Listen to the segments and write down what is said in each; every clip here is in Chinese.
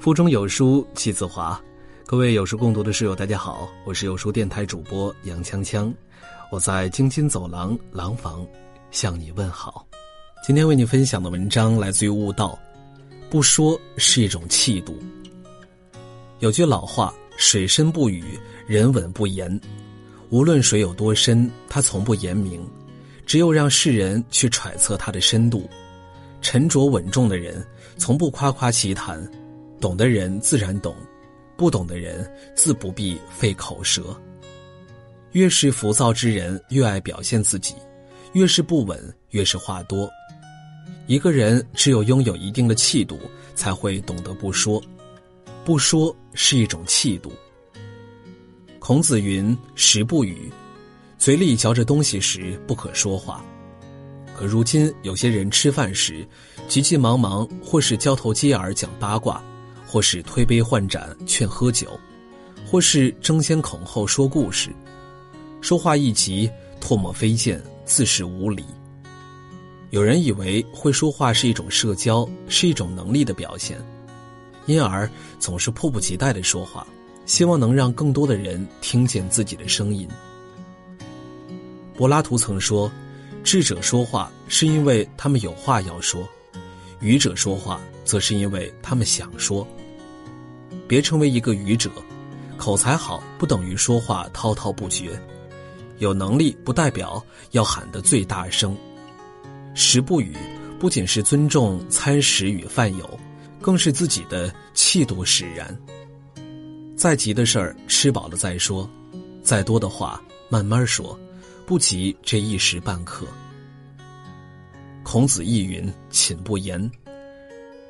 腹中有书气自华，各位有书共读的室友，大家好，我是有书电台主播杨锵锵，我在京津走廊廊坊向你问好。今天为你分享的文章来自于悟道，不说是一种气度。有句老话：水深不语，人稳不言。无论水有多深，他从不言明，只有让世人去揣测它的深度。沉着稳重的人，从不夸夸其谈。懂的人自然懂，不懂的人自不必费口舌。越是浮躁之人，越爱表现自己；越是不稳，越是话多。一个人只有拥有一定的气度，才会懂得不说。不说是一种气度。孔子云：“食不语，嘴里嚼着东西时不可说话。”可如今有些人吃饭时，急急忙忙，或是交头接耳讲八卦。或是推杯换盏劝喝酒，或是争先恐后说故事，说话一急，唾沫飞溅，自是无礼。有人以为会说话是一种社交，是一种能力的表现，因而总是迫不及待的说话，希望能让更多的人听见自己的声音。柏拉图曾说：“智者说话是因为他们有话要说，愚者说话则是因为他们想说。”别成为一个愚者，口才好不等于说话滔滔不绝，有能力不代表要喊得最大声。食不语，不仅是尊重餐食与饭友，更是自己的气度使然。再急的事儿，吃饱了再说；再多的话，慢慢说，不急这一时半刻。孔子亦云：“寝不言。”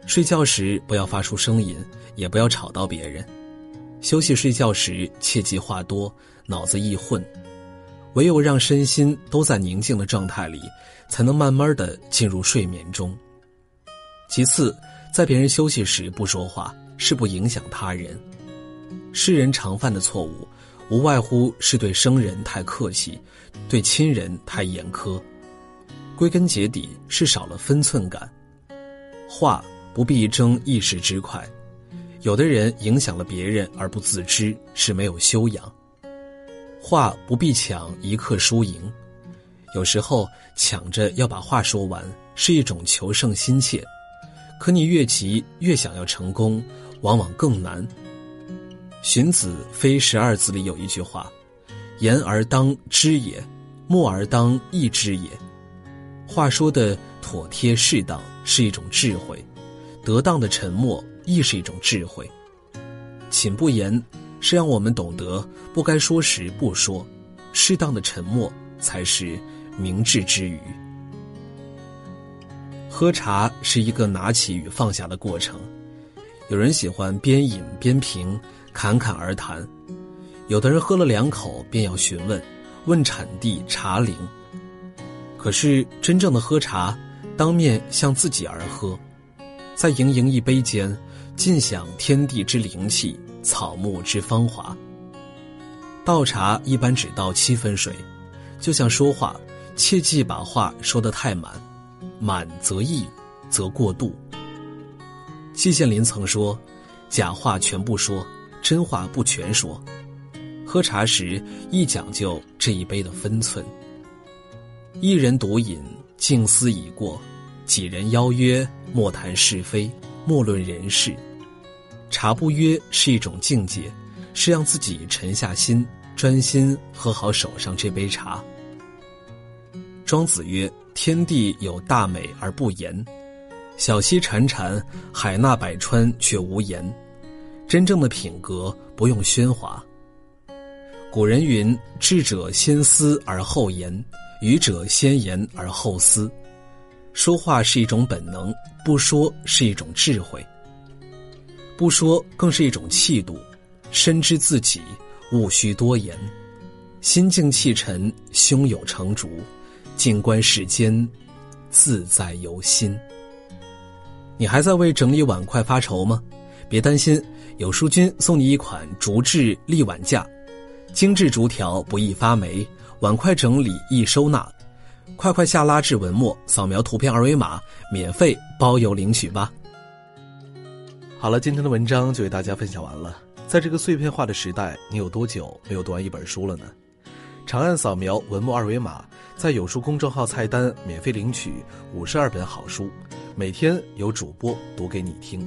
睡觉时不要发出声音，也不要吵到别人。休息睡觉时切忌话多，脑子易混。唯有让身心都在宁静的状态里，才能慢慢的进入睡眠中。其次，在别人休息时不说话，是不影响他人。世人常犯的错误，无外乎是对生人太客气，对亲人太严苛。归根结底是少了分寸感。话。不必争一时之快，有的人影响了别人而不自知，是没有修养。话不必抢一刻输赢，有时候抢着要把话说完是一种求胜心切，可你越急越想要成功，往往更难。荀子《非十二字》里有一句话：“言而当知也，默而当意之也。”话说的妥帖适当是一种智慧。得当的沉默亦是一种智慧。寝不言，是让我们懂得不该说时不说，适当的沉默才是明智之语。喝茶是一个拿起与放下的过程，有人喜欢边饮边评，侃侃而谈；有的人喝了两口便要询问，问产地、茶龄。可是真正的喝茶，当面向自己而喝。在盈盈一杯间，尽享天地之灵气，草木之芳华。倒茶一般只倒七分水，就像说话，切忌把话说得太满，满则溢，则过度。季羡林曾说：“假话全不说，真话不全说。”喝茶时亦讲究这一杯的分寸。一人独饮，静思已过。几人邀约，莫谈是非，莫论人事。茶不约是一种境界，是让自己沉下心，专心喝好手上这杯茶。庄子曰：“天地有大美而不言，小溪潺潺，海纳百川却无言。真正的品格不用喧哗。”古人云：“智者先思而后言，愚者先言而后思。”说话是一种本能，不说是一种智慧。不说更是一种气度，深知自己，勿需多言。心静气沉，胸有成竹，静观世间，自在由心。你还在为整理碗筷发愁吗？别担心，有书君送你一款竹制立碗架，精致竹条不易发霉，碗筷整理易收纳。快快下拉至文末，扫描图片二维码，免费包邮领取吧。好了，今天的文章就为大家分享完了。在这个碎片化的时代，你有多久没有读完一本书了呢？长按扫描文末二维码，在有书公众号菜单免费领取五十二本好书，每天有主播读给你听。